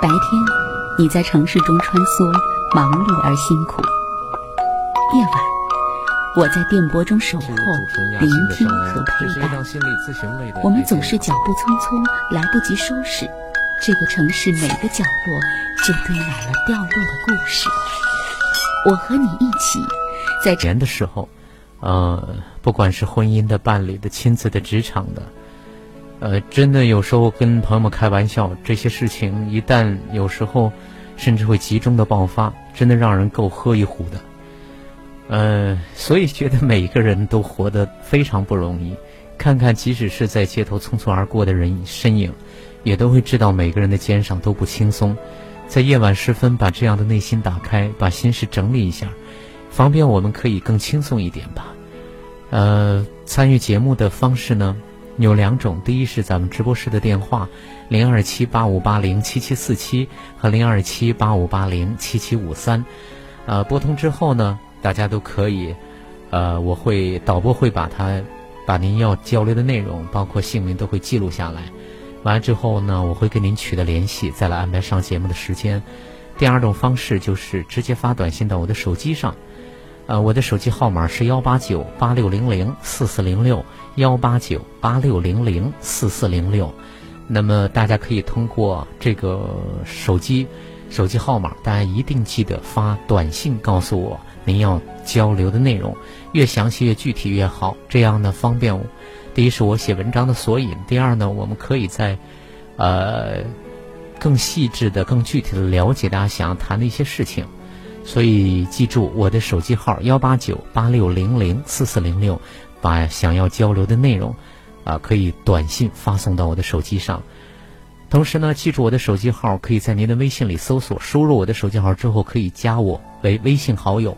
白天，你在城市中穿梭，忙碌而辛苦；夜晚，我在电波中守候，聆听和陪伴。我们总是脚步匆匆，来不及收拾，这个城市每个角落就堆满了掉落的故事。我和你一起，在年的时候，呃，不管是婚姻的、伴侣的、亲子的、职场的。呃，真的有时候跟朋友们开玩笑，这些事情一旦有时候甚至会集中的爆发，真的让人够喝一壶的。呃，所以觉得每一个人都活得非常不容易。看看，即使是在街头匆匆而过的人身影，也都会知道每个人的肩上都不轻松。在夜晚时分，把这样的内心打开，把心事整理一下，方便我们可以更轻松一点吧。呃，参与节目的方式呢？有两种，第一是咱们直播室的电话，零二七八五八零七七四七和零二七八五八零七七五三，呃，拨通之后呢，大家都可以，呃，我会导播会把它，把您要交流的内容，包括姓名都会记录下来，完了之后呢，我会跟您取得联系，再来安排上节目的时间。第二种方式就是直接发短信到我的手机上。呃，我的手机号码是幺八九八六零零四四零六，幺八九八六零零四四零六。那么大家可以通过这个手机手机号码，大家一定记得发短信告诉我您要交流的内容，越详细越具体越好，这样呢方便我。第一是我写文章的索引，第二呢我们可以在呃更细致的、更具体的了解大家想要谈的一些事情。所以记住我的手机号幺八九八六零零四四零六，把想要交流的内容，啊，可以短信发送到我的手机上。同时呢，记住我的手机号，可以在您的微信里搜索，输入我的手机号之后可以加我为微信好友。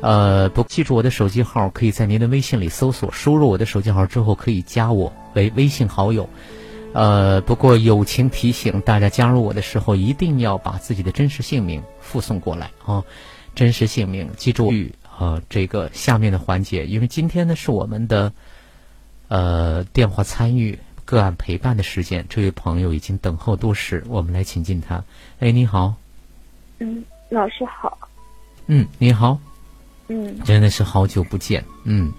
呃，不，记住我的手机号，可以在您的微信里搜索，输入我的手机号之后可以加我为微信好友。呃，不过友情提醒大家，加入我的时候一定要把自己的真实姓名附送过来啊！真实姓名，记住呃这个下面的环节，因为今天呢是我们的呃电话参与个案陪伴的时间，这位朋友已经等候多时，我们来请进他。哎，你好。嗯，老师好。嗯，你好。嗯。真的是好久不见。嗯。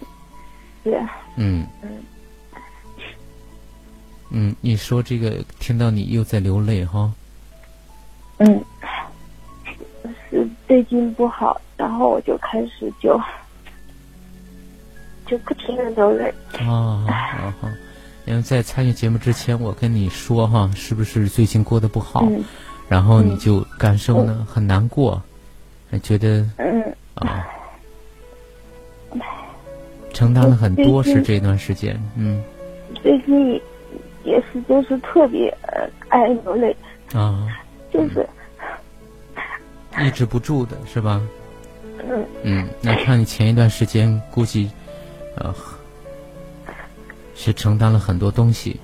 对。嗯。嗯。嗯，你说这个，听到你又在流泪哈。嗯，是最近不好，然后我就开始就就不停的流泪。啊啊好，因为在参与节目之前，我跟你说哈，是不是最近过得不好？然后你就感受呢很难过，还觉得嗯啊，承担了很多是这段时间嗯。最近。也是，就是特别呃爱流泪啊，就是抑制不住的是吧？嗯嗯，那看你前一段时间估计呃是承担了很多东西。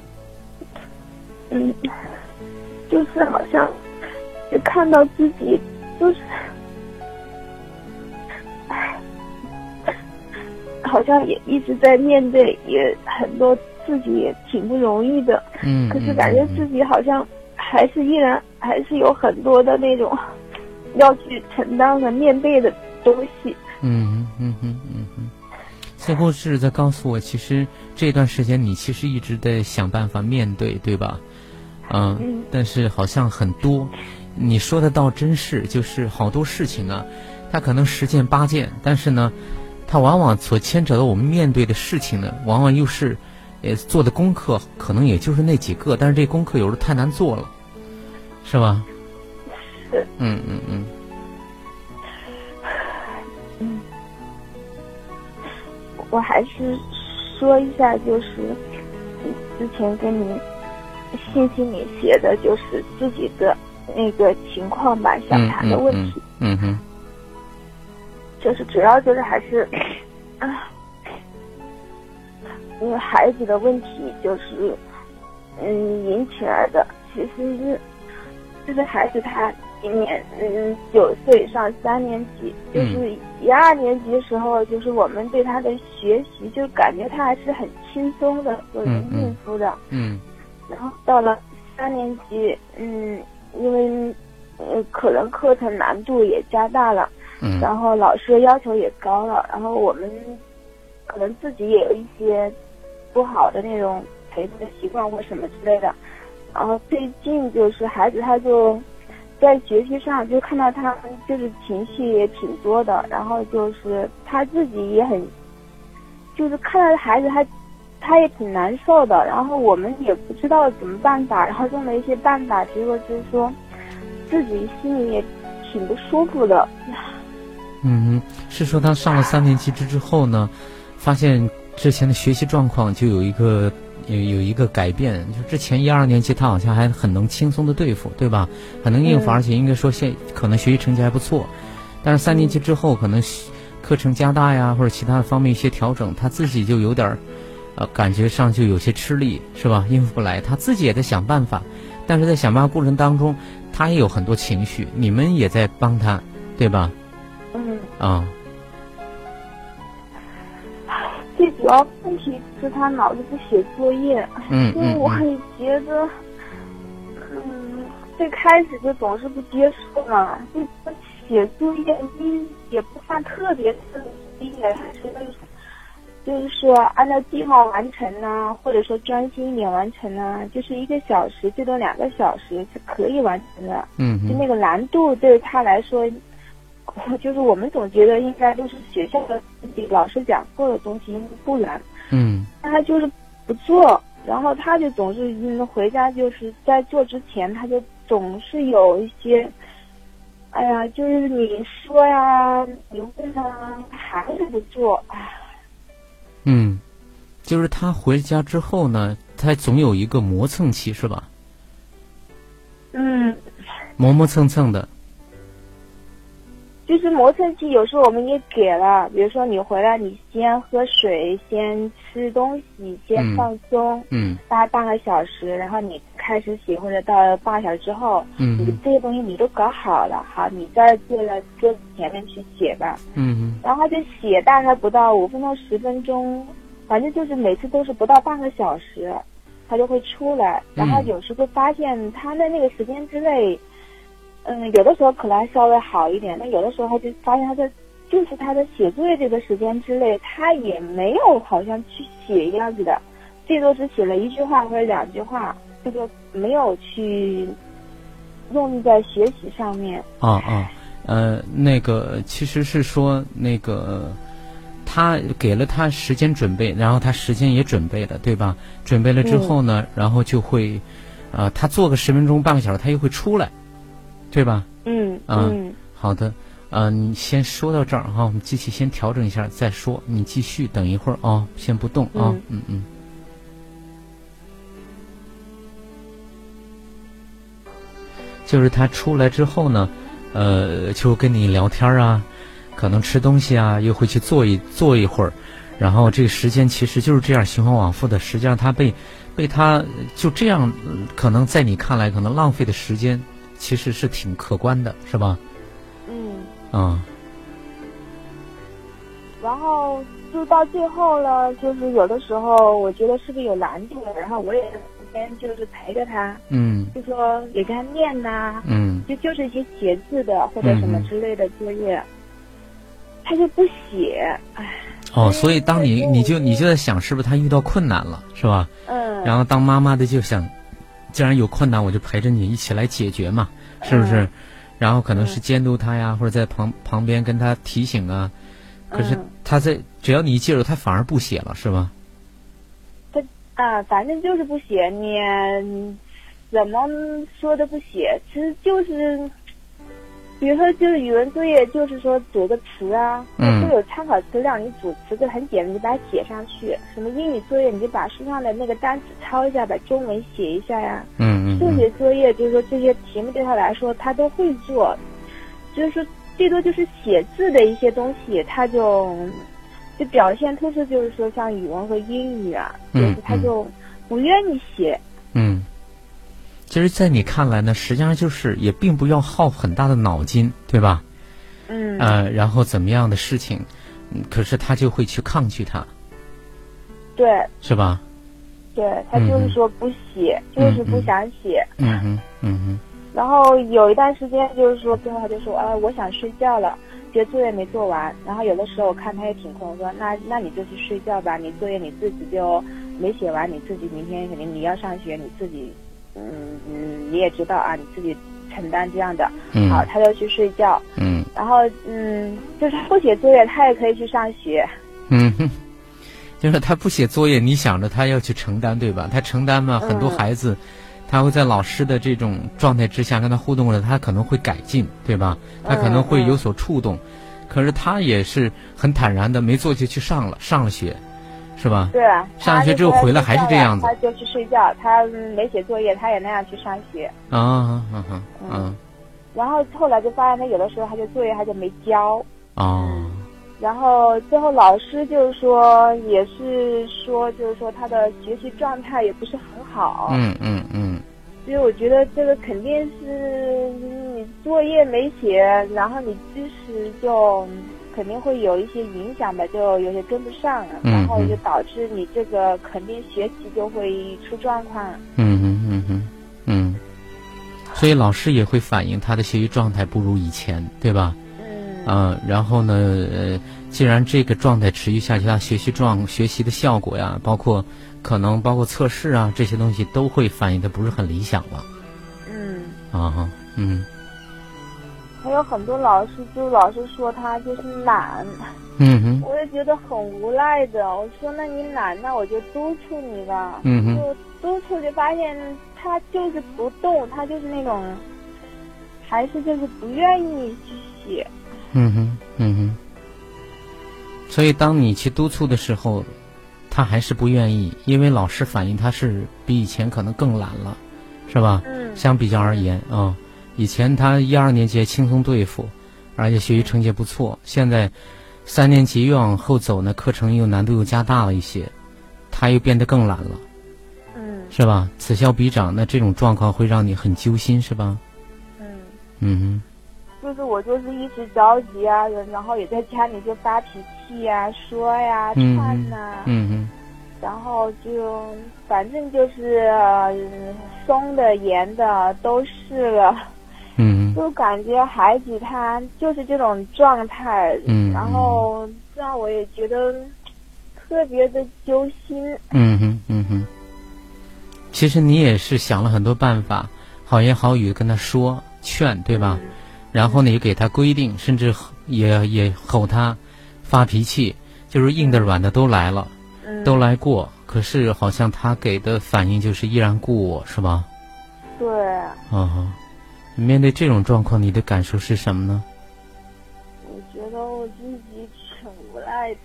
嗯，就是好像就看到自己就是，唉，好像也一直在面对，也很多。自己也挺不容易的，嗯，可是感觉自己好像还是依然还是有很多的那种要去承担和面对的东西。嗯嗯嗯嗯嗯，似乎是在告诉我，其实这段时间你其实一直在想办法面对，对吧？嗯，但是好像很多，你说的倒真是，就是好多事情啊，它可能十件八件，但是呢，它往往所牵扯到我们面对的事情呢，往往又是。也做的功课可能也就是那几个，但是这功课有时候太难做了，是吧？是。嗯嗯嗯。嗯。我还是说一下，就是之前跟您信息里写的，就是自己的那个情况吧，想谈的问题。嗯哼。就是主要就是还是啊。因为孩子的问题就是，嗯，引起来的。其实是，这个孩子他今年嗯九岁，上三年级。就是一二年级的时候，就是我们对他的学习就感觉他还是很轻松的，就能应付的。嗯。然后到了三年级，嗯，因为呃可能课程难度也加大了，嗯然后老师的要求也高了，然后我们可能自己也有一些不好的那种陪读的习惯或什么之类的。然后最近就是孩子他就在学习上就看到他就是情绪也挺多的，然后就是他自己也很，就是看到孩子他他也挺难受的，然后我们也不知道怎么办法，然后用了一些办法，结果就是说自己心里也挺不舒服的。嗯哼，是说他上了三年级之之后呢，发现之前的学习状况就有一个有有一个改变，就之前一二年级他好像还很能轻松的对付，对吧？很能应付，嗯而且应该说现可能学习成绩还不错，但是三年级之后可能学课程加大呀，或者其他的方面一些调整，他自己就有点儿，呃，感觉上就有些吃力，是吧？应付不来，他自己也在想办法，但是在想办法过程当中，他也有很多情绪，你们也在帮他，对吧？嗯，啊、最主要问题是他老是不写作业，嗯 因为我也觉得，嗯，最开始就总是不接受嘛，就写作业，你也不算特别特别作业，还是就是说按照计划完成呐、或者说专心一点完成呐、就是一个小时最多两个小时是可以完成的。嗯嗯就那个难度对他来说，就是我们总觉得应该都是学校的自己老师讲过的东西，应该不难。嗯但他就是不做，然后他就总是嗯回家就是在做之前，他就总是有一些，哎呀，就是你说呀，你问啊，他还是不做，哎，嗯，就是他回家之后呢，他总有一个磨蹭期，是吧？嗯，磨磨蹭蹭的，就是磨蹭期，有时候我们也给了，比如说你回来，你先喝水，先吃东西，先嗯放松，嗯大概半个小时，然后你开始写，或者到了半个小时之后，你嗯这些东西你都搞好了，好，你再坐在桌子前面去写吧。嗯然后就写大概不到五分钟、十分钟，反正就是每次都是不到半个小时，他就会出来。然后嗯有时会发现他在那个时间之内，嗯，有的时候可能还稍微好一点，但有的时候就发现他在就是他在写作业这个时间之内，他也没有好像去写样子的，最多只写了一句话或者两句话，这个没有去用力在学习上面。啊啊，呃，那个其实是说那个。他给了他时间准备，然后他时间也准备了，对吧？准备了之后呢，然后就会，呃，他做个十分钟、半个小时，他又会出来，对吧？嗯啊嗯。好的，呃，你先说到这儿哈，我们机器先调整一下再说。你继续等一会儿啊、先不动啊，嗯嗯。就是他出来之后呢，呃，就跟你聊天啊，可能吃东西啊，又会去坐一坐一会儿，然后这个时间其实就是这样循环往复的。实际上他被被他就这样，呃可能在你看来可能浪费的时间，其实是挺可观的，是吧？嗯，啊、然后就到最后了，就是有的时候我觉得是不是有难度了，然后我也在旁边就是陪着他，嗯。就说也跟他念呐、嗯。就就是一些写字的或者什么之类的作业，他就不写，唉，哦，所以当你你就你就在想，是不是他遇到困难了，是吧？嗯，然后当妈妈的就想，既然有困难，我就陪着你一起来解决嘛，是不是？嗯然后可能是监督他呀，或者在旁旁边跟他提醒啊。可是嗯他在只要你一介入，他反而不写了，是吗？他？啊，反正就是不写，你嗯怎么说都不写，其实就是，比如说就是语文作业，就是说组个词啊，嗯都有参考资料你组词，就很简单，你把它写上去。什么英语作业，你就把书上的那个单词抄一下，把中文写一下呀。嗯嗯数学作业就是说这些题目对他来说他都会做，就是说最多就是写字的一些东西，他就就表现突出，就是说像语文和英语啊，就嗯是他就不愿意写。嗯。其实，在你看来呢，实际上就是也并不要耗很大的脑筋，对吧？嗯，呃，然后怎么样的事情，嗯可是他就会去抗拒它，对是吧？对，他就是说不写，就是不想写。嗯哼，嗯哼，然后有一段时间就是说，最后他就说，哎，我想睡觉了，觉得作业没做完。然后有的时候我看他也挺困，我说，那那你就去睡觉吧，你作业你自己就没写完，你自己明天肯定你要上学，你自己，嗯嗯，你也知道啊，你自己承担这样的。嗯。好，他就去睡觉。嗯。然后嗯，就是不写作业，他也可以去上学。嗯哼。就是他不写作业，你想着他要去承担，对吧？他承担嘛，很多孩子。他会在老师的这种状态之下跟他互动了，他可能会改进，对吧？他可能会有所触动，可是他也是很坦然的，没做就去上了，上了学，是吧？对。上学之后回来还是这样子。他就去睡觉，他没写作业，他也那样去上学。啊，嗯嗯嗯。然后后来就发现他有的时候他就作业他就没交。哦。然后最后老师就是说，也是说，就是说他的学习状态也不是很好。嗯嗯嗯。所以我觉得这个肯定是你作业没写，然后你知识就肯定会有一些影响的，就有些跟不上，然后就导致你这个肯定学习就会出状况。嗯嗯嗯嗯嗯。所以老师也会反映他的学习状态不如以前，对吧？嗯，然后呢，呃，既然这个状态持续下去，他学习状学习的效果呀，包括可能包括测试啊这些东西都会反映的不是很理想了。嗯。啊，嗯。还有很多老师就老是说他就是懒。嗯哼。我也觉得很无奈的，我说那你懒，那我就督促你吧。嗯哼。就督促就发现他就是不动，他就是那种，还是就是不愿意去写。嗯哼，嗯哼。所以，当你去督促的时候，他还是不愿意，因为老师反映他是比以前可能更懒了，是吧？嗯。相比较而言啊，以前他一二年级轻松对付，而且学习成绩不错。现在三年级越往后走呢，课程又难度又加大了一些，他又变得更懒了。嗯。是吧？此消彼长，那这种状况会让你很揪心，是吧？嗯。嗯哼。就是我就是一直着急啊，然后也在家里就发脾气呀、说呀、串呐，嗯嗯，然后就反正就是松的、严的都试了，嗯就感觉孩子他就是这种状态，嗯，然后让我也觉得特别的揪心，嗯哼嗯哼。其实你也是想了很多办法，好言好语跟他说劝，对吧？然后呢，也给他规定，甚至也也吼他，发脾气，就是硬的软的都来了，都来过。可是好像他给的反应就是依然故我，是吧？对。啊，面对这种状况，你的感受是什么呢？我觉得我自己挺无奈的。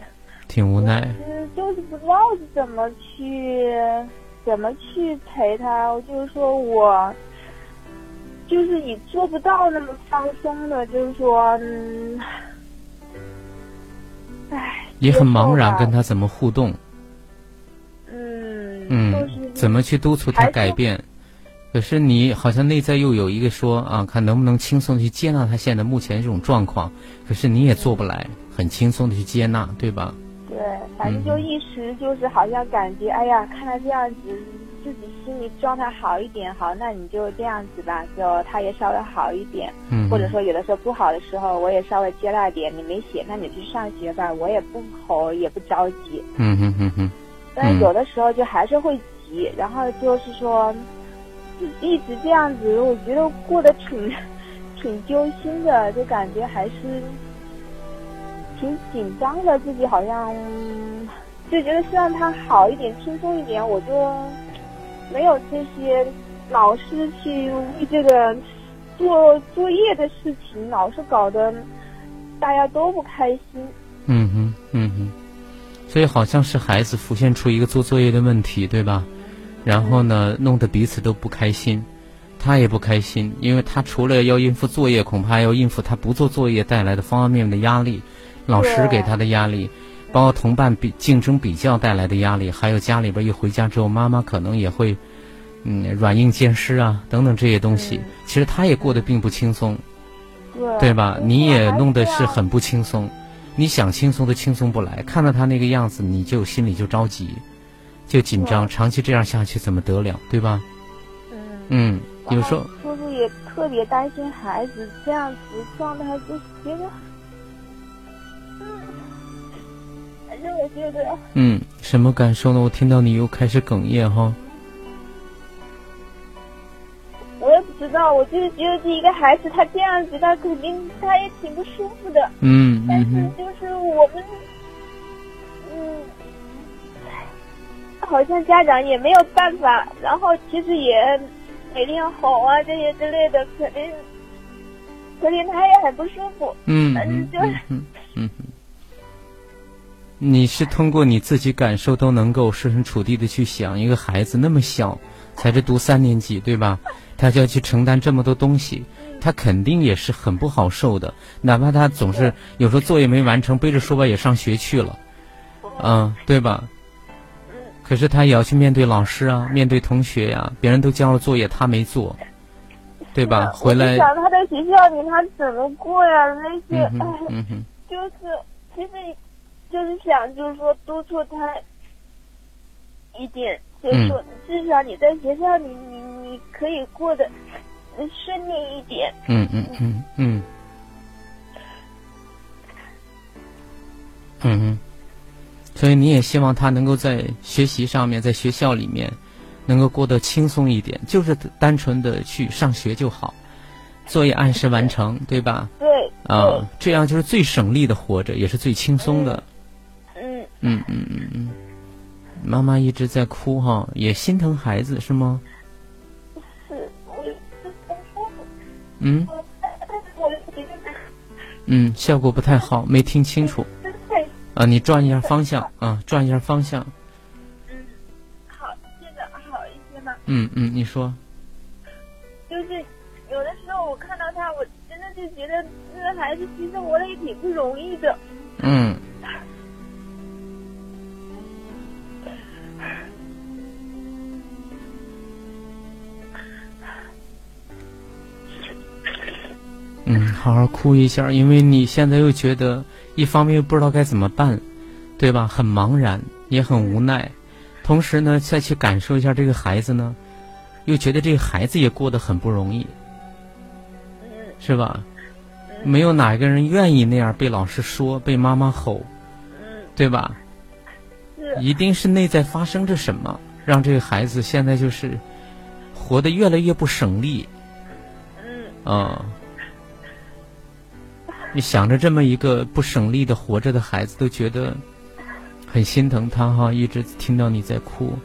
挺无奈。嗯，就是不知道怎么去，怎么去陪他。我就是说我。就是你做不到那么放松的，就是说，嗯，唉，也很茫然，跟他怎么互动？嗯嗯，怎么去督促他改变？可是你好像内在又有一个说啊，看能不能轻松去接纳他现在目前这种状况。可是你也做不来，很轻松的去接纳，对吧？对，反正就一时就是好像感觉，哎呀，看他这样子。自己心里状态好一点，好，那你就这样子吧，就他也稍微好一点，嗯，或者说有的时候不好的时候，我也稍微接纳点。你没写，那你去上学吧，我也不吼，也不着急，嗯哼哼哼。但是有的时候就还是会急，然后就是说，一直这样子，我觉得过得挺挺揪心的，就感觉还是挺紧张的，自己好像就觉得希望他好一点，轻松一点，我就。没有这些老师去为这个做作业的事情，老是搞得大家都不开心。嗯哼，嗯哼，所以好像是孩子浮现出一个做作业的问题，对吧？然后呢，弄得彼此都不开心，他也不开心，因为他除了要应付作业，恐怕要应付他不做作业带来的方方面面的压力，老师给他的压力。包括同伴比竞争比较带来的压力，还有家里边一回家之后，妈妈可能也会，嗯，软硬兼施啊，等等这些东西，其实他也过得并不轻松，对对吧？你也弄得是很不轻松，你想轻松都轻松不来，看到他那个样子，你就心里就着急，就紧张，长期这样下去怎么得了，对吧？嗯。嗯，有时候。叔叔也特别担心孩子这样子状态，就是觉得，嗯，反正我觉得，嗯，什么感受呢？我听到你又开始哽咽哈。我也不知道，我就是觉得这一个孩子他这样子，他肯定他也挺不舒服的。嗯但是就是我们，嗯，好像家长也没有办法，然后其实也每天吼啊这些之类的，肯定，肯定他也很不舒服。嗯嗯嗯嗯。你是通过你自己感受都能够设身处地的去想，一个孩子那么小，才是读三年级，对吧？他就要去承担这么多东西，他肯定也是很不好受的。哪怕他总是有时候作业没完成，背着书包也上学去了，嗯，对吧？可是他也要去面对老师啊，面对同学呀、别人都交了作业，他没做，对吧？回来我就，想他在学校里他怎么过呀？那些，就是其实就是想就是说督促他一点，就是说至少你在学校里你你可以过得嗯顺利一点。嗯嗯嗯嗯，嗯哼，所以你也希望他能够在学习上面，在学校里面能够过得轻松一点，就是单纯的去上学就好，作业按时完成，对吧？对，啊，这样就是最省力的活着，也是最轻松的。嗯，嗯嗯嗯嗯，妈妈一直在哭哈，也心疼孩子是吗？嗯嗯，效果不太好，没听清楚啊，你转一下方向啊，转一下方向。嗯好，现在好一些吗？嗯嗯，你说。就是有的时候我看到他，我真的就觉得这个孩子其实活得也挺不容易的。嗯。嗯，好好哭一下，因为你现在又觉得，一方面又不知道该怎么办，对吧？很茫然，也很无奈，同时呢，再去感受一下这个孩子呢，又觉得这个孩子也过得很不容易，嗯是吧？没有哪一个人愿意那样被老师说，被妈妈吼，嗯，对吧？是，一定是内在发生着什么，让这个孩子现在就是活得越来越不省力嗯啊、你想着这么一个不省力的活着的孩子，都觉得很心疼他哈，一直听到你在哭，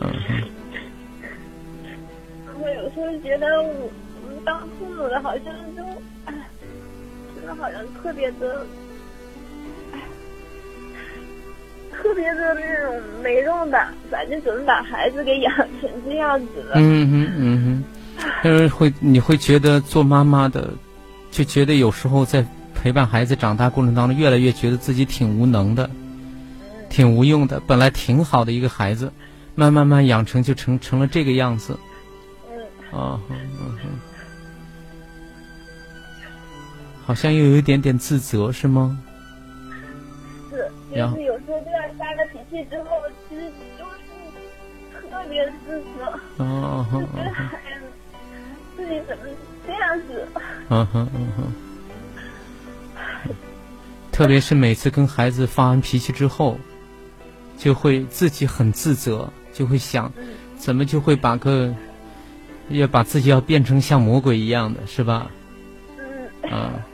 嗯哼，我有时候觉得我我们当父母的好像就，哎，真的好像特别的，哎，特别的那种没用的，反正总是把孩子给养成这样子了。嗯哼嗯哼，但是会你会觉得做妈妈的，就觉得有时候在陪伴孩子长大过程当中，越来越觉得自己挺无能的，挺无用的。本来挺好的一个孩子，慢慢慢养成就成成了这个样子。嗯，啊，嗯嗯嗯，好像又有一点点自责，是吗？是，就是有时候这样发了脾气之后，其实就是特别自责，哦，自己怎么这样子。嗯哼嗯哼。特别是每次跟孩子发完脾气之后，就会自己很自责，就会想，嗯怎么就会把个，要把自己要变成像魔鬼一样的，是吧？嗯，啊。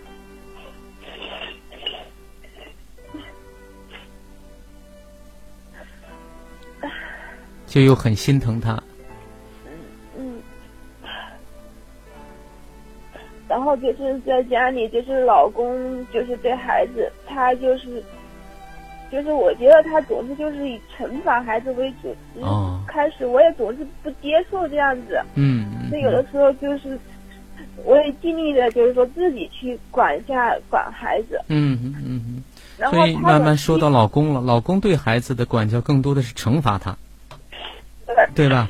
就又很心疼他，然后就是在家里，就是老公就是对孩子，他就是，就是我觉得他总是就是以惩罚孩子为主。嗯哦开始我也总是不接受这样子，嗯，所以有的时候就是，我也尽力的，就是说自己去管一下管孩子，嗯嗯嗯嗯，然后所以慢慢说到老公了，老公对孩子的管教更多的是惩罚他，对对吧？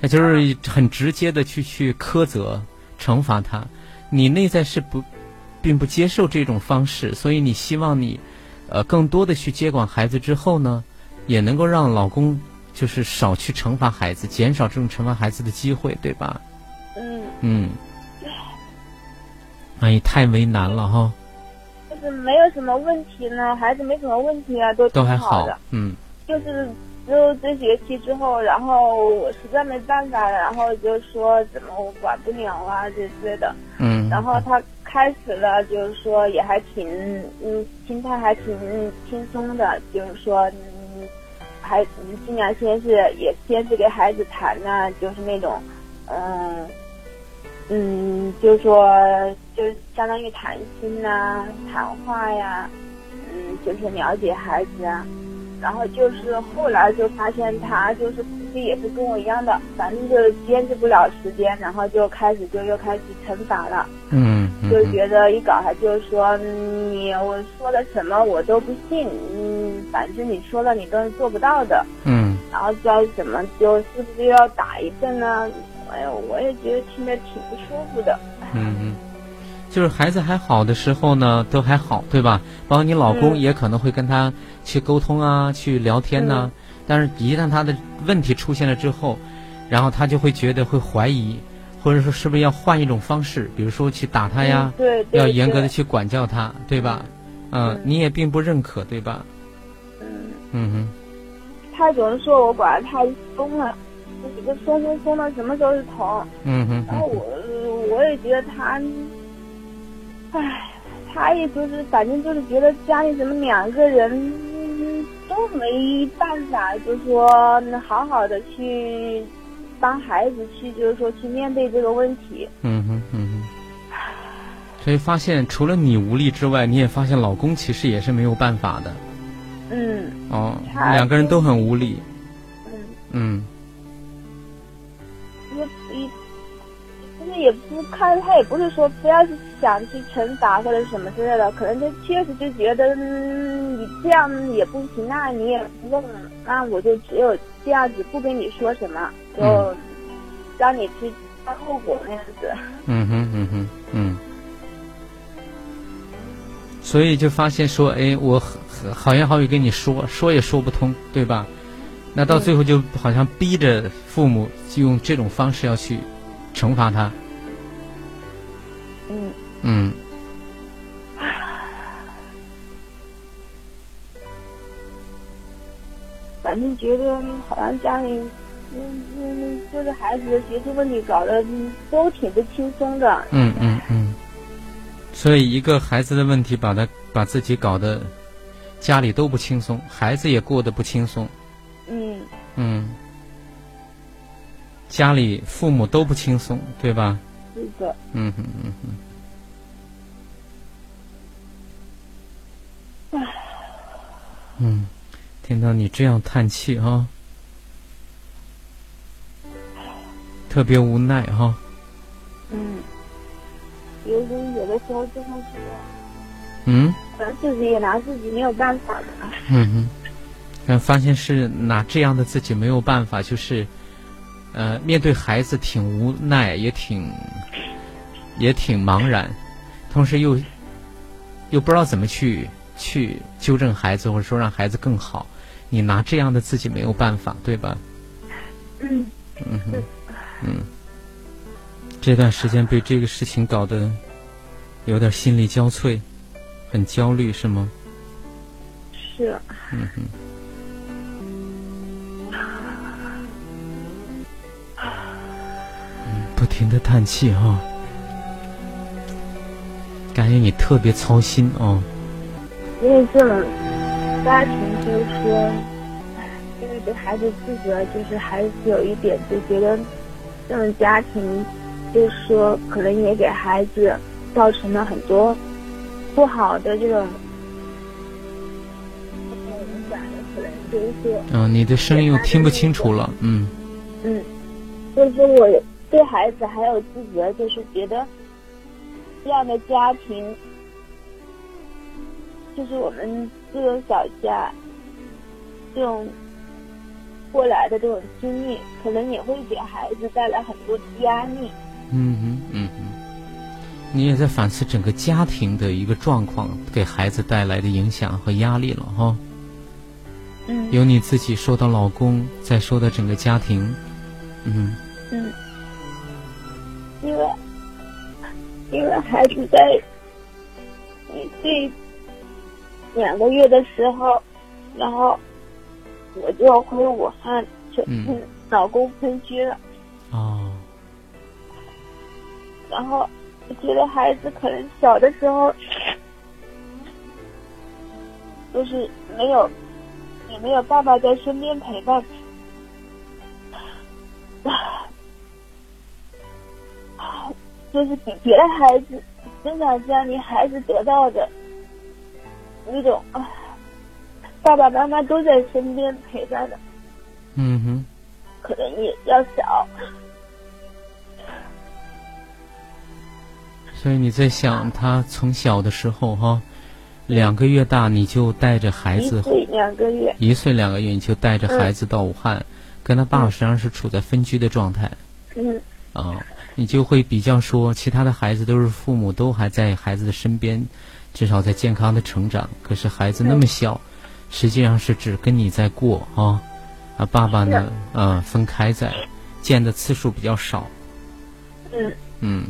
那就是很直接的去去苛责、惩罚他。你内在是不，并不接受这种方式，所以你希望你，呃，更多的去接管孩子之后呢，也能够让老公就是少去惩罚孩子，减少这种惩罚孩子的机会，对吧？嗯。嗯。哎，太为难了哈。就是没有什么问题呢，孩子没什么问题啊，都都还好的。嗯。就是就这学期之后，然后我实在没办法了，然后就说怎么我管不了啊这些的。嗯。然后他开始了，就是说也还挺嗯，心态还挺轻松的，就是说嗯，还尽量先是也先是给孩子谈呢，就是那种嗯。嗯，就是说就相当于谈心呐，谈话呀，嗯，就是了解孩子啊。然后就是后来就发现他就是估计也是跟我一样的，反正就是坚持不了时间，然后就开始就又开始惩罚了。嗯，就觉得一搞他就是说你我说的什么我都不信，嗯，反正你说了你都是做不到的。嗯。然后再怎么就是不是又要打一顿呢？哎呦，我也觉得听着挺不舒服的。嗯嗯，就是孩子还好的时候呢，都还好，对吧？包括你老公也可能会跟他去沟通啊，去聊天呢。但是，一旦他的问题出现了之后，然后他就会觉得会怀疑，或者说是不是要换一种方式，比如说去打他呀，对，要严格的去管教他，对吧？嗯，你也并不认可，对吧？嗯。嗯哼。他总是说我管的太松了。这个松松松的，什么时候是疼。嗯哼。然后我我也觉得他，唉，他也就是反正就是觉得家里怎么两个人都没办法，就说好好的去帮孩子去，就是说去面对这个问题。嗯哼嗯哼。所以发现除了你无力之外，你也发现老公其实也是没有办法的。嗯。哦，两个人都很无力。嗯。嗯。也不看他，也不是说非要去想去惩罚或者什么之类的，可能就确实就觉得你这样也不行，那你也不问，那我就只有这样子，不跟你说什么，就让你去担后果那样子。嗯哼嗯哼嗯。所以就发现说，哎，我好言好语跟你说，说也说不通，对吧？那到最后就好像逼着父母就用这种方式要去惩罚他。嗯。嗯。反正觉得好像家里，嗯嗯，就是孩子的学习问题搞得都挺不轻松的。嗯嗯嗯。所以一个孩子的问题，把他把自己搞得家里都不轻松，孩子也过得不轻松。嗯嗯，家里父母都不轻松，对吧？是的。嗯哼嗯哼。唉。嗯，听到你这样叹气哈，特别无奈哈。嗯。有时有的时候真的是。嗯。可能自己也拿自己没有办法的。嗯哼。但发现是拿这样的自己没有办法，就是，呃，面对孩子挺无奈，也挺，也挺茫然，同时又，又不知道怎么去去纠正孩子，或者说让孩子更好。你拿这样的自己没有办法，对吧？嗯。嗯哼。嗯。这段时间被这个事情搞得有点心力交瘁，很焦虑，是吗？是。嗯哼。不停的叹气哈，感觉你特别操心哦。因为这种家庭就是说，因为对孩子自责，就是孩子有一点就觉得，这种家庭就是说，可能也给孩子造成了很多不好的这种影响，嗯，你的声音又听不清楚了，嗯。嗯，就是我。对孩子还有自责，就是觉得这样的家庭，就是我们这种小家，这种过来的这种经历，可能也会给孩子带来很多压力。嗯哼嗯哼，你也在反思整个家庭的一个状况，给孩子带来的影响和压力了哈。嗯。有你自己说到老公，再说到整个家庭，嗯。嗯。因为因为孩子在一岁两个月的时候，然后我就要回武汉去跟老公分居了。哦。然后我觉得孩子可能小的时候就是没有也没有爸爸在身边陪伴。就是比别的孩子生长家里孩子得到的那种啊，爸爸妈妈都在身边陪伴的，嗯哼，可能也要小。所以你在想，他从小的时候哈，两个月大你就带着孩子，一岁两个月，一岁两个月你就带着孩子到武汉，跟他爸爸实际上是处在分居的状态。嗯。啊。你就会比较说，其他的孩子都是父母都还在孩子的身边，至少在健康的成长。可是孩子那么小，实际上是只跟你在过啊，啊，爸爸呢，嗯，分开在，见的次数比较少。嗯嗯。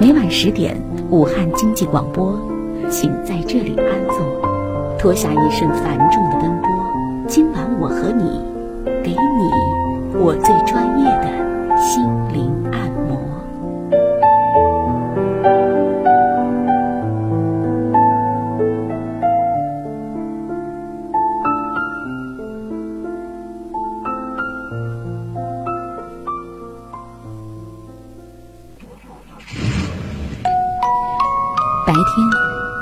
每晚十点，武汉经济广播，请在这里安坐，脱下一身繁重的奔波。今晚我和你，给你我最专业的。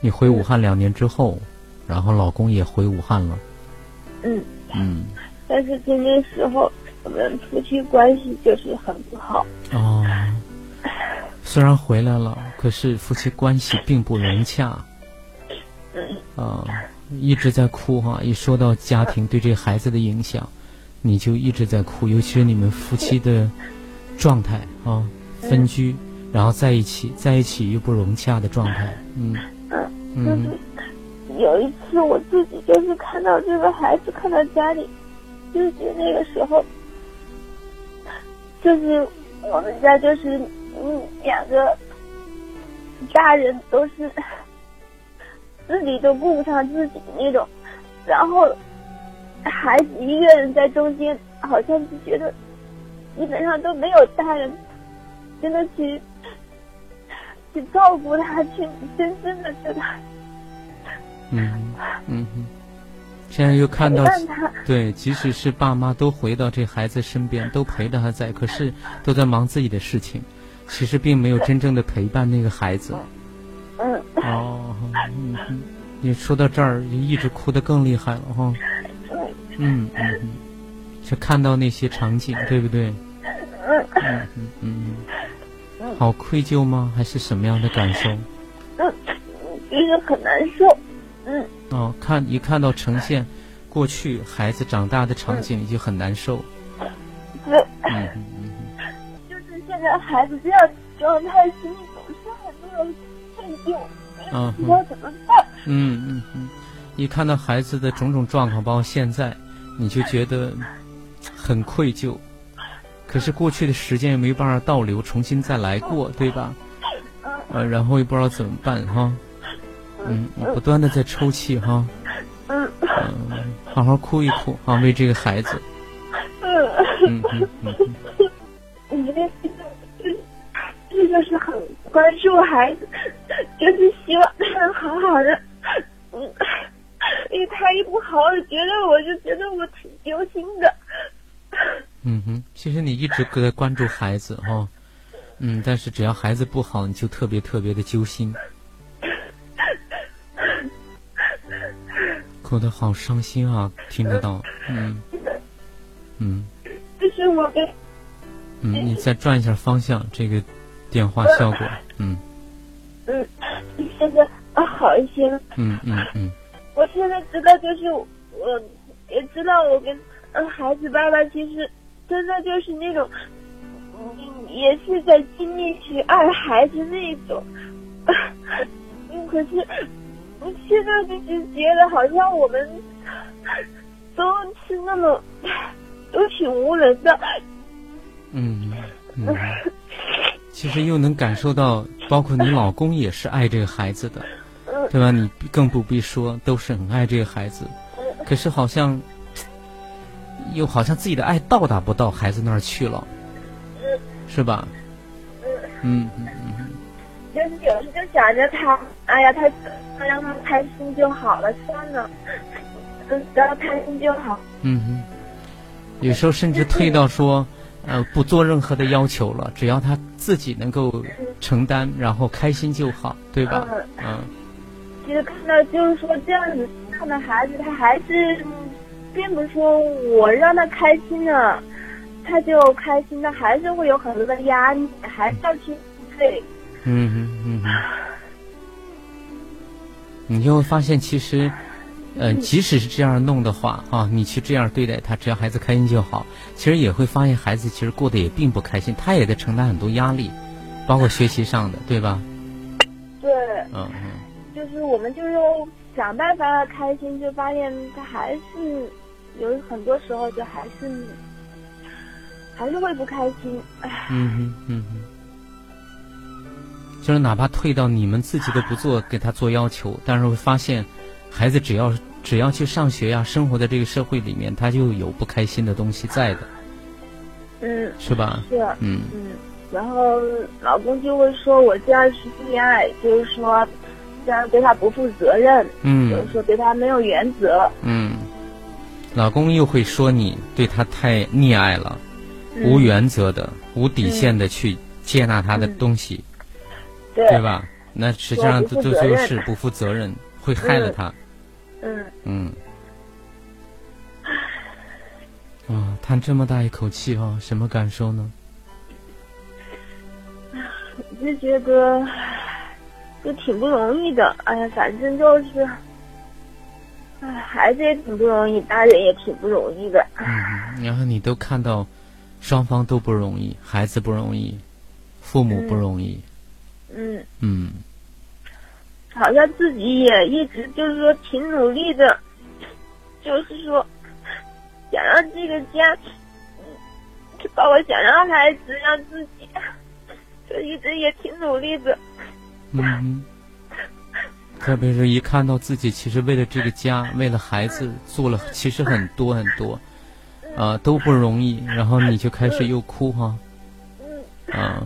你回武汉两年之后，然后老公也回武汉了。嗯嗯。但是这个时候，我们夫妻关系就是很不好。哦。虽然回来了，可是夫妻关系并不融洽。嗯。啊，一直在哭哈！一说到家庭对这孩子的影响，你就一直在哭。尤其是你们夫妻的状态啊，分居，然后在一起，在一起又不融洽的状态，嗯。就是有一次，我自己就是看到这个孩子，看到家里，就是那个时候，就是我们家就是嗯两个大人都是 自己都顾不上自己那种，然后孩子一个人在中间，好像就觉得基本上都没有大人真的去。去照顾他，去真正的去他。嗯嗯嗯，现在又看到，对，即使是爸妈都回到这孩子身边，都陪着他在，可是都在忙自己的事情，其实并没有真正的陪伴那个孩子。嗯。哦，你说到这儿，就一直哭得更厉害了哈。嗯嗯嗯，就看到那些场景，对不对？嗯嗯嗯嗯。好愧疚吗？还是什么样的感受？嗯，就是很难受。嗯。哦，看一看到呈现过去孩子长大的场景，你就很难受。对。嗯。就是现在孩子这样状态，心里总是很多愧疚，不知道怎么办。嗯嗯嗯，一看到孩子的种种状况，包括现在，你就觉得很愧疚。可是过去的时间也没办法倒流，重新再来过，对吧？呃，然后也不知道怎么办哈。嗯，不断的在抽泣哈。嗯。嗯，好好哭一哭啊，为这个孩子。嗯。嗯嗯。嗯。你这这就是很关注孩子，就是希望他能好好的。嗯。因为他一不好，觉得我就觉得我挺揪心的。嗯。哼，其实你一直在关注孩子哈，嗯，但是只要孩子不好，你就特别特别的揪心，哭的好伤心啊！听得到，嗯，嗯。就是我跟。嗯，你再转一下方向，这个电话效果，嗯。嗯，现在啊好一些了。嗯嗯嗯。我现在知道，就是我也知道，我跟孩子爸爸其实真的就是那种。也是在尽力去爱孩子那一种，可 是现在就是觉得好像我们都是那么 都挺无能的。嗯嗯，其实又能感受到，包括你老公也是爱这个孩子的，对吧？你更不必说，都是很爱这个孩子。可是好像又好像自己的爱到达不到孩子那儿去了。是吧？嗯，就是有时就想着他，哎呀，他让他开心就好了，算了，只要开心就好。嗯哼，有时候甚至退到说，呃，不做任何的要求了，只要他自己能够承担，然后开心就好，对吧？嗯。其实看到就是说这样子看到孩子，他还是并不是说我让他开心了。他就开心，他还是会有很多的压力，还是要去对。嗯嗯嗯。你就会发现，其实，呃，即使是这样弄的话啊，你去这样对待他，只要孩子开心就好。其实也会发现，孩子其实过得也并不开心，他也在承担很多压力，包括学习上的，对吧？对。嗯嗯。就是我们就是想办法开心，就发现他还是有很多时候就还是。还是会不开心，嗯哼，嗯哼，就是哪怕退到你们自己都不做，给他做要求，但是会发现，孩子只要只要去上学呀，生活在这个社会里面，他就有不开心的东西在的，嗯，是吧？是，嗯嗯，然后老公就会说我这样是溺爱，就是说这样对他不负责任，嗯，就是说对他没有原则，嗯，老公又会说你对他太溺爱了。无原则的、无底线的去接纳他的东西，对吧？那实际上这这就是不负责任，会害了他。嗯嗯。啊，叹这么大一口气啊，什么感受呢？就觉得就挺不容易的。哎呀，反正就是，哎，孩子也挺不容易，大人也挺不容易的。嗯，然后你都看到。双方都不容易，孩子不容易，父母不容易。嗯嗯。嗯，好像自己也一直就是说挺努力的，就是说想让这个家，包括想让孩子，让自己，就一直也挺努力的。嗯，特别是一看到自己其实为了这个家，为了孩子做了其实很多很多。啊，都不容易，然后你就开始又哭哈，啊，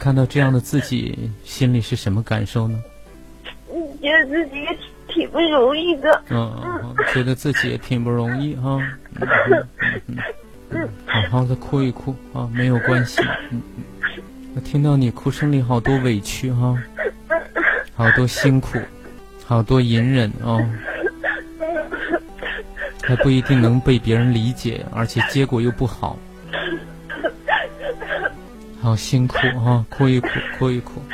看到这样的自己，心里是什么感受呢？觉得自己也挺不容易的。嗯，觉得自己也挺不容易哈。嗯，好好的哭一哭啊，没有关系。嗯，我听到你哭声里好多委屈哈，好多辛苦，好多隐忍哦。还不一定能被别人理解，而且结果又不好，好辛苦哈！哭一哭，哭一哭。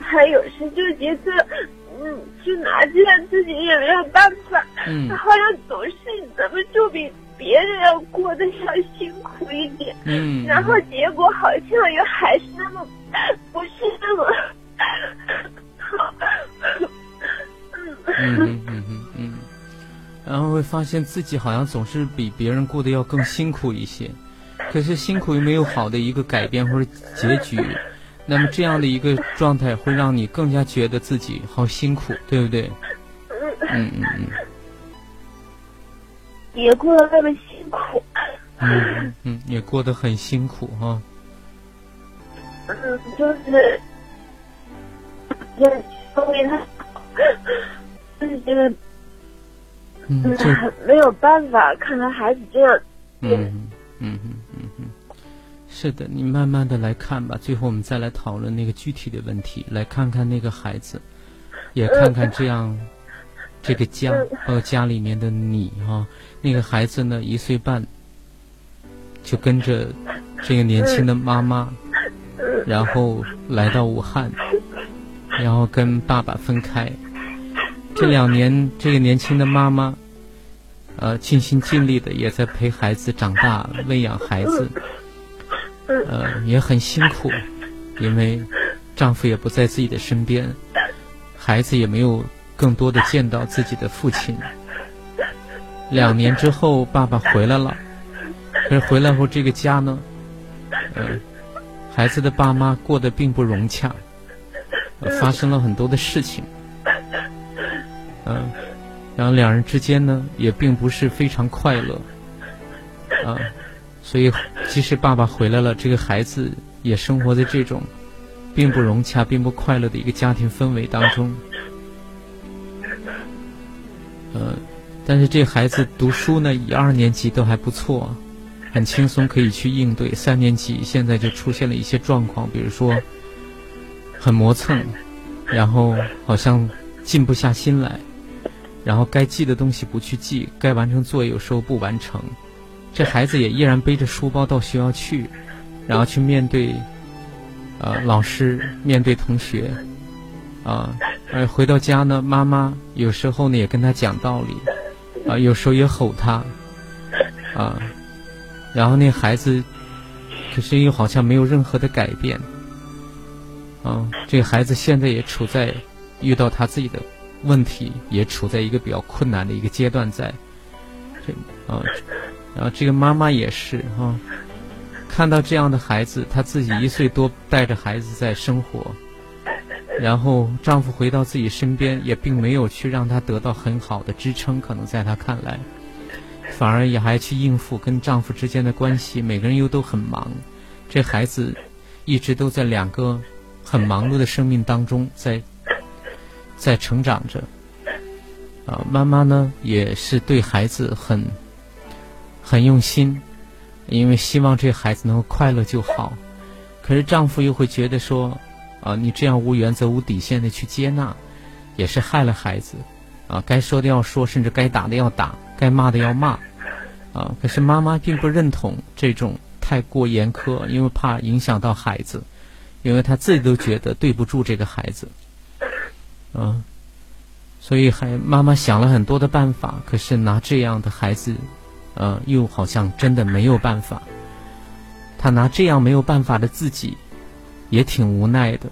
还有时就觉得，嗯，就拿这样自己也没有办法，嗯，好像总是怎么就比别人要过得要辛苦一点，嗯，然后结果好像又还是那么不是那么。嗯，然后会发现自己好像总是比别人过得要更辛苦一些，可是辛苦又没有好的一个改变或者结局，那么这样的一个状态会让你更加觉得自己好辛苦，对不对？嗯嗯嗯，也过得那么辛苦。嗯嗯，也过得很辛苦哈。嗯，就是，就是为他。就是觉得，嗯，没有办法，看到孩子这样，嗯嗯嗯嗯嗯，是的，你慢慢的来看吧。最后我们再来讨论那个具体的问题，来看看那个孩子，也看看这样这个家和家里面的你哈。那个孩子呢，一岁半就跟着这个年轻的妈妈，然后来到武汉，然后跟爸爸分开。这两年，这个年轻的妈妈。呃，尽心尽力的也在陪孩子长大，喂养孩子，呃，也很辛苦，因为丈夫也不在自己的身边，孩子也没有更多的见到自己的父亲。两年之后，爸爸回来了，可是回来后这个家呢，呃，孩子的爸妈过得并不融洽，发生了很多的事情，嗯。然后两人之间呢，也并不是非常快乐，啊，所以即使爸爸回来了，这个孩子也生活在这种并不融洽、并不快乐的一个家庭氛围当中。呃，但是这孩子读书呢，一二年级都还不错，很轻松可以去应对。三年级现在就出现了一些状况，比如说很磨蹭，然后好像静不下心来。然后该记的东西不去记，该完成作业有时候不完成，这孩子也依然背着书包到学校去，然后去面对，呃，老师，面对同学，啊，而回到家呢，妈妈有时候呢也跟他讲道理，啊，有时候也吼他，啊，然后那孩子，可是又好像没有任何的改变，啊，这个孩子现在也处在遇到他自己的。问题也处在一个比较困难的一个阶段，在这啊，然后这个妈妈也是哈，看到这样的孩子，她自己一岁多带着孩子在生活，然后丈夫回到自己身边，也并没有去让她得到很好的支撑，可能在她看来，反而也还去应付跟丈夫之间的关系，每个人又都很忙，这孩子一直都在两个很忙碌的生命当中在。在成长着，啊，妈妈呢也是对孩子很很用心，因为希望这孩子能够快乐就好。可是丈夫又会觉得说，啊，你这样无原则、无底线的去接纳，也是害了孩子，啊，该说的要说，甚至该打的要打，该骂的要骂，啊，可是妈妈并不认同这种太过严苛，因为怕影响到孩子，因为她自己都觉得对不住这个孩子。嗯，所以还妈妈想了很多的办法，可是拿这样的孩子，呃，又好像真的没有办法。他拿这样没有办法的自己，也挺无奈的。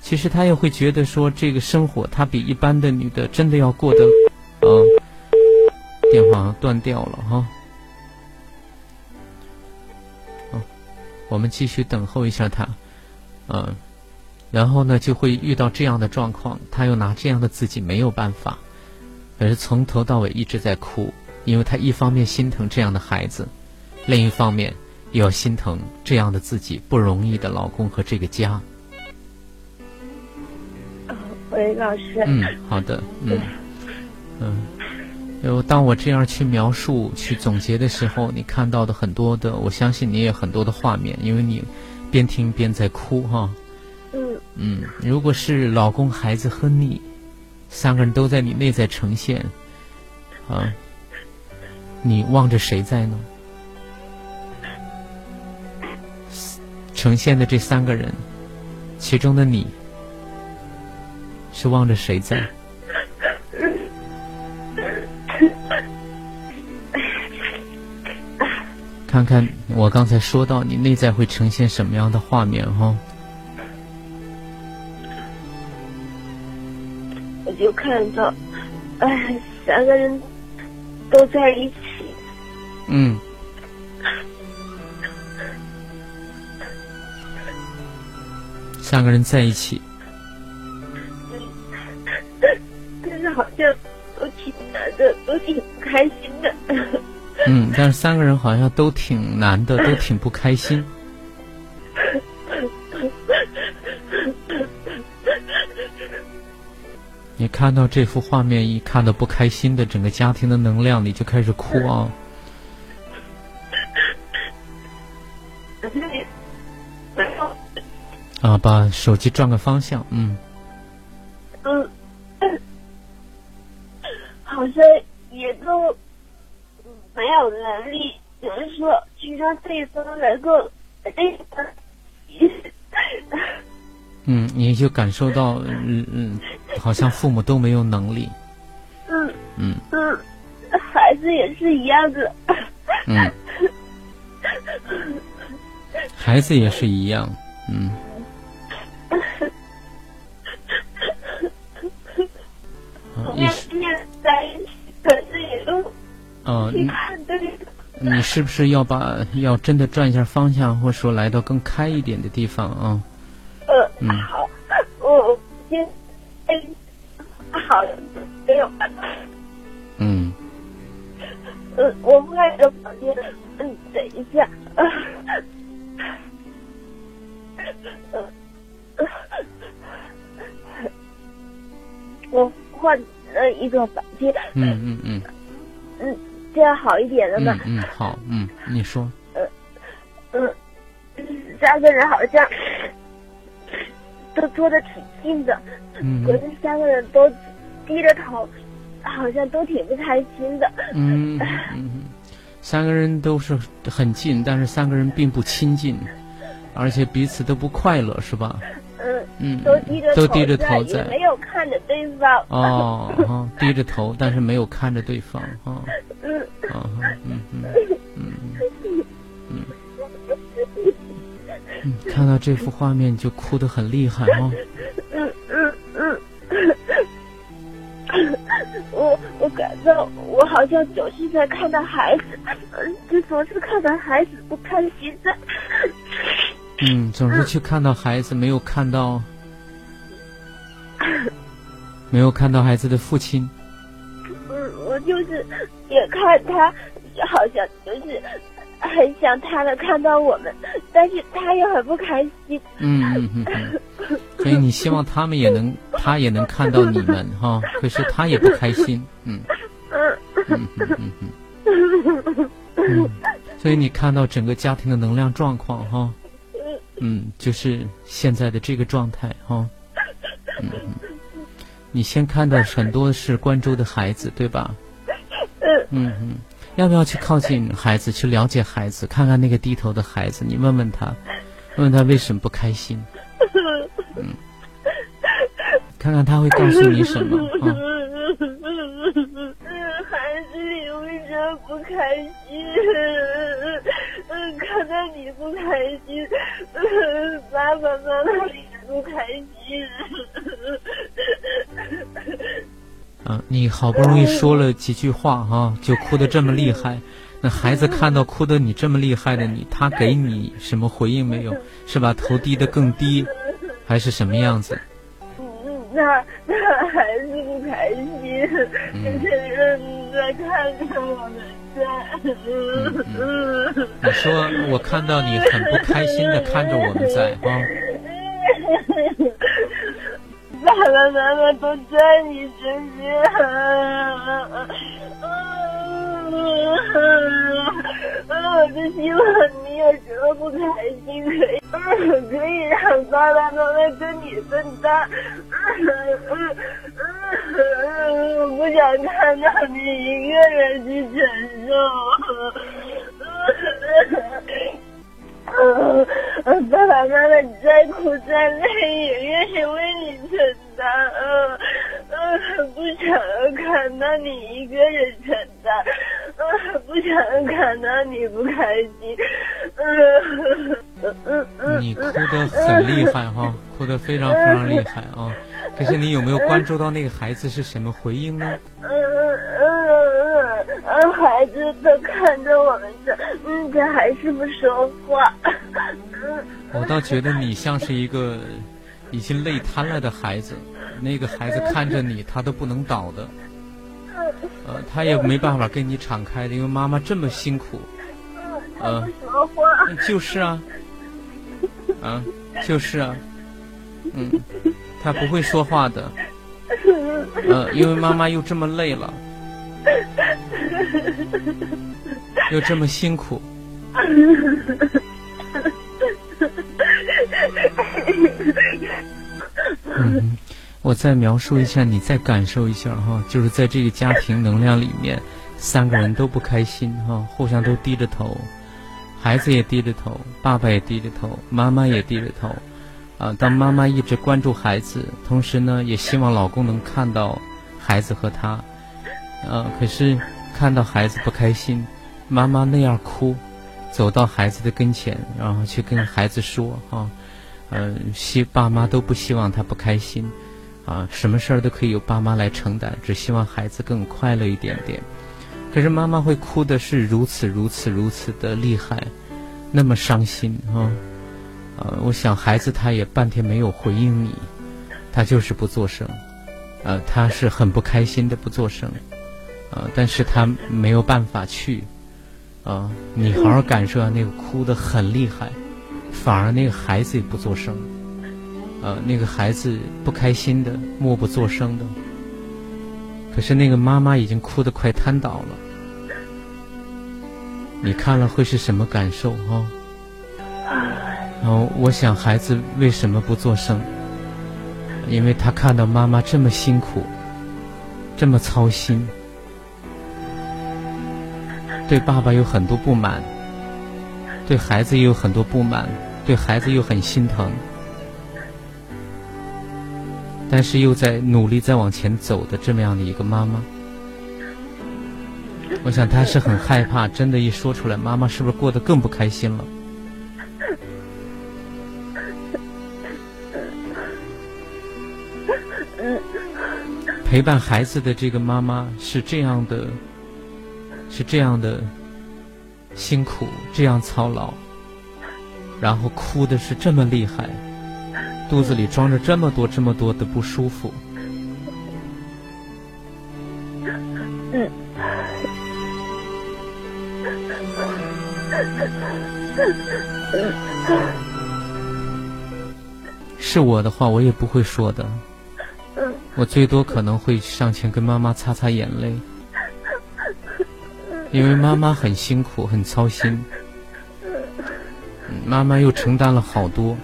其实他又会觉得说，这个生活他比一般的女的真的要过得，啊，电话断掉了哈。嗯，我们继续等候一下他，嗯。然后呢，就会遇到这样的状况，他又拿这样的自己没有办法，可是从头到尾一直在哭，因为他一方面心疼这样的孩子，另一方面又要心疼这样的自己不容易的老公和这个家。喂，老师。嗯，好的，嗯，嗯，有当我这样去描述、去总结的时候，你看到的很多的，我相信你也很多的画面，因为你边听边在哭，哈。嗯，如果是老公、孩子和你三个人都在你内在呈现，啊，你望着谁在呢？呈现的这三个人，其中的你是望着谁在？看看我刚才说到你内在会呈现什么样的画面哈？就看到，哎，三个人都在一起。嗯。三个人在一起。但是好像都挺难的，都挺不开心的。嗯，但是三个人好像都挺难的，都挺不开心。你看到这幅画面，一看到不开心的整个家庭的能量，你就开始哭啊！啊，把手机转个方向，嗯。嗯，好像也都没有能力，就是说去让对方能够对方。嗯，你就感受到，嗯嗯，好像父母都没有能力。嗯嗯嗯，孩子也是一样的。嗯，孩子也是一样，嗯。面面在一起，可是也都哦，你看对。你是不是要把要真的转一下方向，或者说来到更开一点的地方啊？嗯，好，我先，好，没有。嗯。嗯，我不开这房间。嗯，等一下。嗯，我换了一个房间。嗯嗯嗯。嗯，这样好一点了吗？嗯嗯，好，嗯，你说。嗯嗯，三个人好像都坐的挺近的，嗯，隔着三个人都低着头，好像都挺不开心的。嗯嗯嗯，三个人都是很近，但是三个人并不亲近，而且彼此都不快乐，是吧？嗯嗯，都低着都低着头在，没有看着对方。哦，哈，低着头，但是没有看着对方。啊哈，嗯嗯嗯嗯 嗯，看到这幅画面就哭得很厉害哦。嗯嗯嗯。我我感到我好像总是在看到孩子，就总是看到孩子不开心的。嗯，总是去看到孩子，没有看到，没有看到孩子的父亲。嗯，我就是也看他，好像就是很想他能看到我们，但是他也很不开心。嗯嗯嗯嗯，所以你希望他们也能，他也能看到你们哈，可是他也不开心。嗯嗯嗯嗯嗯嗯，所以你看到整个家庭的能量状况哈。嗯，就是现在的这个状态哈。嗯嗯，你先看到很多是关州的孩子，对吧？嗯嗯，要不要去靠近孩子，去了解孩子，看看那个低头的孩子，你问问他，问问他为什么不开心？嗯，看看他会告诉你什么？孩子，你为什么不开心？嗯，看到你不开心，爸爸妈妈也不开心。啊，你好不容易说了几句话哈，就哭得这么厉害。那孩子看到哭得你这么厉害的你，他给你什么回应没有？是把？头低得更低，还是什么样子？那那还是不开心，就是在看着我们在。你说我看到你很不开心的看着我们在啊。爸爸妈妈都在你身边。我就希望你有什么不开心可以，可以让爸爸妈妈跟你分担。我不想看到你一个人去承受。爸爸妈妈再苦再累也愿意为你承担。嗯，不想看到你一个人承担。嗯，不想看到你不开心。你哭得很厉害哈，哭得非常非常厉害啊！可是你有没有关注到那个孩子是什么回应呢？嗯嗯嗯，孩子都看着我们的，嗯，他还是不说话。我倒觉得你像是一个已经累瘫了的孩子，那个孩子看着你，他都不能倒的，呃，他也没办法跟你敞开的，因为妈妈这么辛苦。嗯，说话。就是啊，啊，就是啊，嗯，他不会说话的，呃，因为妈妈又这么累了，又这么辛苦。嗯我再描述一下，你再感受一下哈，就是在这个家庭能量里面，三个人都不开心哈，互相都低着头，孩子也低着头，爸爸也低着头，妈妈也低着头，啊，当妈妈一直关注孩子，同时呢，也希望老公能看到孩子和他，啊，可是看到孩子不开心，妈妈那样哭，走到孩子的跟前，然后去跟孩子说哈。嗯，希爸妈都不希望他不开心，啊，什么事儿都可以由爸妈来承担，只希望孩子更快乐一点点。可是妈妈会哭的是如此如此如此的厉害，那么伤心啊！啊，我想孩子他也半天没有回应你，他就是不作声，呃，他是很不开心的不作声，啊，但是他没有办法去，啊，你好好感受下那个哭的很厉害。反而那个孩子也不作声，呃，那个孩子不开心的，默不作声的。可是那个妈妈已经哭得快瘫倒了，你看了会是什么感受啊？哦，我想孩子为什么不作声？因为他看到妈妈这么辛苦，这么操心，对爸爸有很多不满。对孩子也有很多不满，对孩子又很心疼，但是又在努力在往前走的这么样的一个妈妈，我想她是很害怕，真的，一说出来，妈妈是不是过得更不开心了？陪伴孩子的这个妈妈是这样的，是这样的。辛苦这样操劳，然后哭的是这么厉害，肚子里装着这么多这么多的不舒服。是我的话，我也不会说的。我最多可能会上前跟妈妈擦擦眼泪。因为妈妈很辛苦，很操心，妈妈又承担了好多。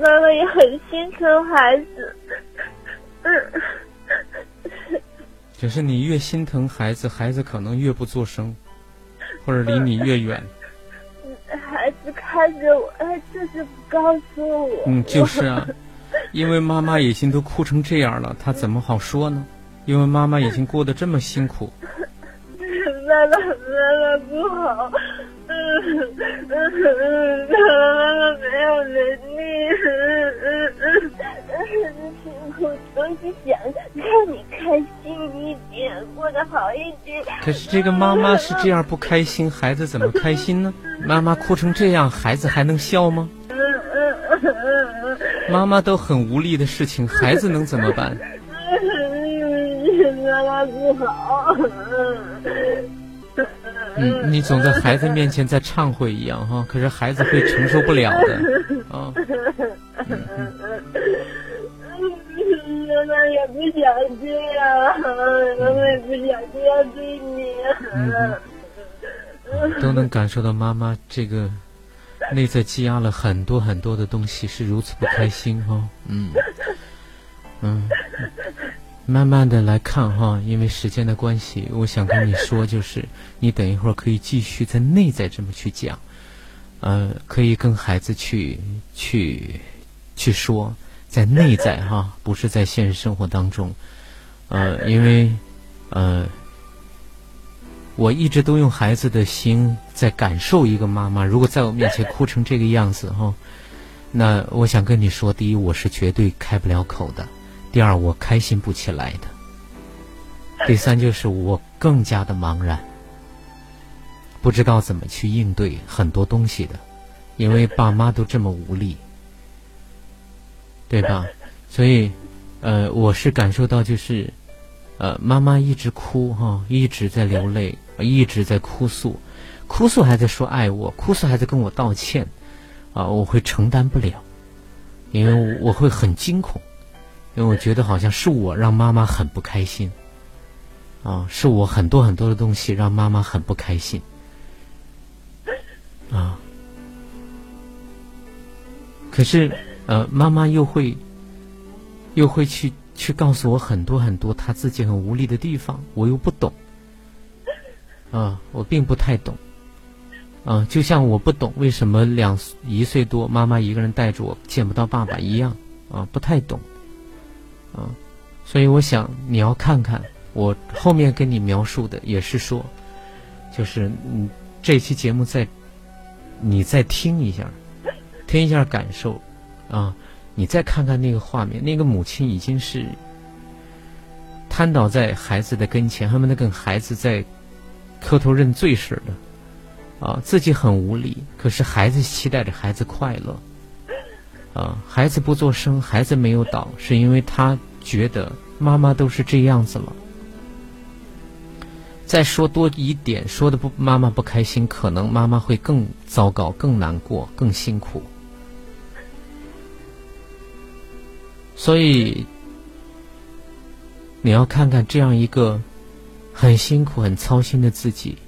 妈妈也很心疼孩子。只是你越心疼孩子，孩子可能越不做声，或者离你越远。孩子看着我，他就是不告诉我。嗯，就是啊，因为妈妈已经都哭成这样了，他怎么好说呢？因为妈妈已经过得这么辛苦。妈妈，妈妈不好，嗯嗯嗯，妈妈没有能力，嗯嗯嗯，辛苦都是想让你开心一点，过得好一点。可是这个妈妈是这样不开心，孩子怎么开心呢？妈妈哭成这样，孩子还能笑吗？嗯嗯嗯，妈妈都很无力的事情，孩子能怎么办？妈妈不好。嗯，你总在孩子面前在忏悔一样哈，可是孩子会承受不了的啊。妈妈也不想这样，妈妈也不想这样对你。都能感受到妈妈这个内在积压了很多很多的东西，是如此不开心哈。嗯嗯。慢慢的来看哈，因为时间的关系，我想跟你说，就是你等一会儿可以继续在内在这么去讲，呃，可以跟孩子去去去说，在内在哈，不是在现实生活当中，呃，因为呃，我一直都用孩子的心在感受一个妈妈，如果在我面前哭成这个样子哈，那我想跟你说，第一，我是绝对开不了口的。第二，我开心不起来的；第三，就是我更加的茫然，不知道怎么去应对很多东西的，因为爸妈都这么无力，对吧？所以，呃，我是感受到就是，呃，妈妈一直哭哈，一直在流泪，一直在哭诉，哭诉还在说爱我，哭诉还在跟我道歉，啊，我会承担不了，因为我会很惊恐。因为我觉得好像是我让妈妈很不开心，啊，是我很多很多的东西让妈妈很不开心，啊，可是呃，妈妈又会又会去去告诉我很多很多她自己很无力的地方，我又不懂。啊，我并不太懂。啊，就像我不懂为什么两一岁多妈妈一个人带着我见不到爸爸一样。啊，不太懂。啊，所以我想你要看看我后面跟你描述的，也是说，就是嗯，这期节目再你再听一下，听一下感受，啊，你再看看那个画面，那个母亲已经是瘫倒在孩子的跟前，恨不得跟孩子在磕头认罪似的，啊，自己很无力，可是孩子期待着孩子快乐，啊，孩子不作声，孩子没有倒，是因为他。觉得妈妈都是这样子了，再说多一点，说的不妈妈不开心，可能妈妈会更糟糕、更难过、更辛苦。所以你要看看这样一个很辛苦、很操心的自己，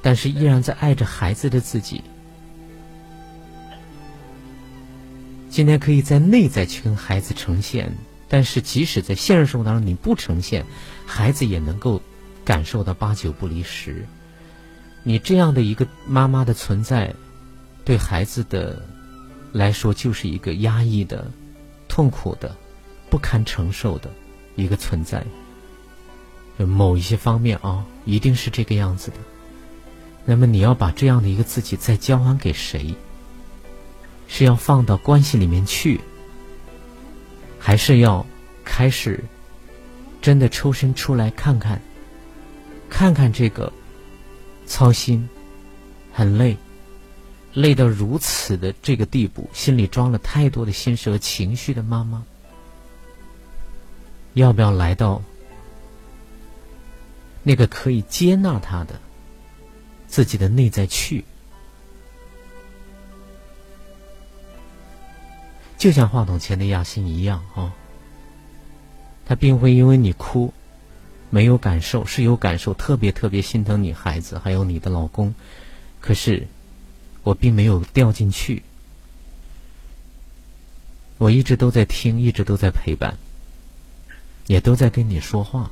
但是依然在爱着孩子的自己。今天可以在内在去跟孩子呈现，但是即使在现实生活当中你不呈现，孩子也能够感受到八九不离十。你这样的一个妈妈的存在，对孩子的来说就是一个压抑的、痛苦的、不堪承受的一个存在。某一些方面啊，一定是这个样子的。那么你要把这样的一个自己再交还给谁？是要放到关系里面去，还是要开始真的抽身出来看看，看看这个操心、很累、累到如此的这个地步，心里装了太多的心事和情绪的妈妈，要不要来到那个可以接纳他的自己的内在去？就像话筒前的亚欣一样啊，他并不会因为你哭，没有感受，是有感受，特别特别心疼你孩子，还有你的老公。可是，我并没有掉进去，我一直都在听，一直都在陪伴，也都在跟你说话。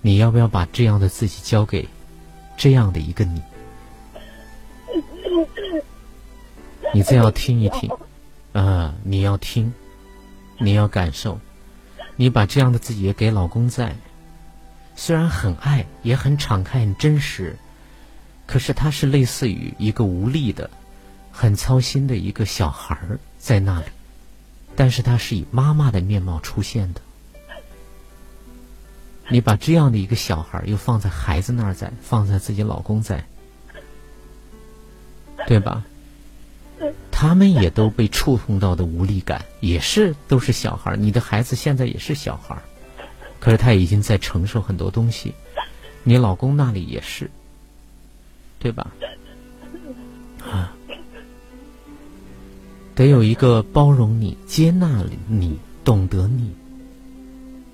你要不要把这样的自己交给这样的一个你？你再要听一听。啊，你要听，你要感受，你把这样的自己也给老公在，虽然很爱，也很敞开，很真实，可是他是类似于一个无力的、很操心的一个小孩儿在那里，但是他是以妈妈的面貌出现的。你把这样的一个小孩又放在孩子那儿在，放在自己老公在，对吧？他们也都被触碰到的无力感，也是都是小孩你的孩子现在也是小孩可是他已经在承受很多东西。你老公那里也是，对吧？啊，得有一个包容你、接纳你、懂得你，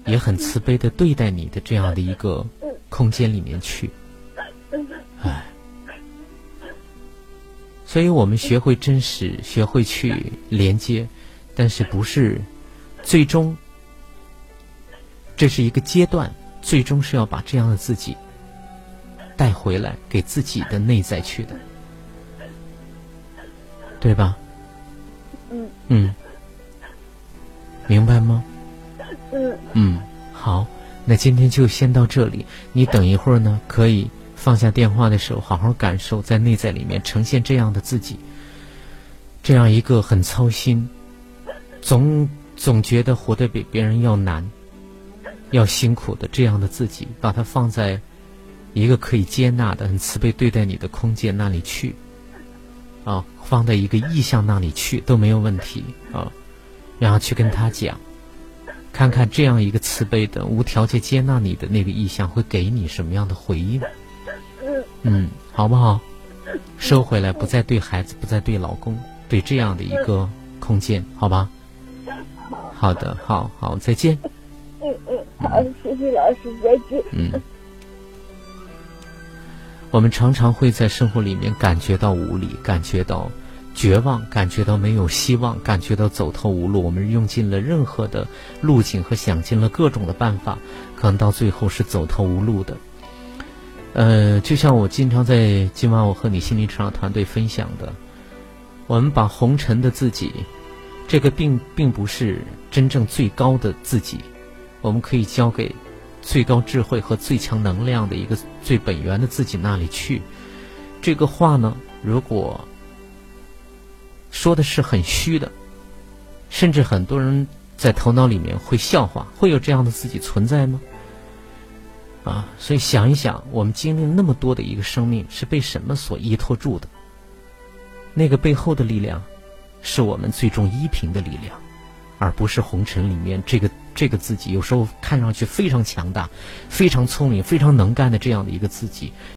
也很慈悲的对待你的这样的一个空间里面去。哎。所以我们学会真实，学会去连接，但是不是最终，这是一个阶段，最终是要把这样的自己带回来，给自己的内在去的，对吧？嗯。嗯。明白吗？嗯。嗯，好，那今天就先到这里。你等一会儿呢，可以。放下电话的时候，好好感受，在内在里面呈现这样的自己，这样一个很操心，总总觉得活得比别人要难，要辛苦的这样的自己，把它放在一个可以接纳的、很慈悲对待你的空间那里去，啊，放在一个意向那里去都没有问题啊，然后去跟他讲，看看这样一个慈悲的、无条件接纳你的那个意向会给你什么样的回应。嗯，好不好？收回来，不再对孩子，不再对老公，对这样的一个空间，好吧？好的，好好，再见。嗯嗯，好，谢谢老师，再见。嗯，我们常常会在生活里面感觉到无力，感觉到绝望，感觉到没有希望，感觉到走投无路，我们用尽了任何的路径和想尽了各种的办法，可能到最后是走投无路的。呃，就像我经常在今晚我和你心灵成长团队分享的，我们把红尘的自己，这个并并不是真正最高的自己，我们可以交给最高智慧和最强能量的一个最本源的自己那里去。这个话呢，如果说的是很虚的，甚至很多人在头脑里面会笑话，会有这样的自己存在吗？啊，所以想一想，我们经历那么多的一个生命，是被什么所依托住的？那个背后的力量，是我们最终依凭的力量，而不是红尘里面这个这个自己。有时候看上去非常强大、非常聪明、非常能干的这样的一个自己。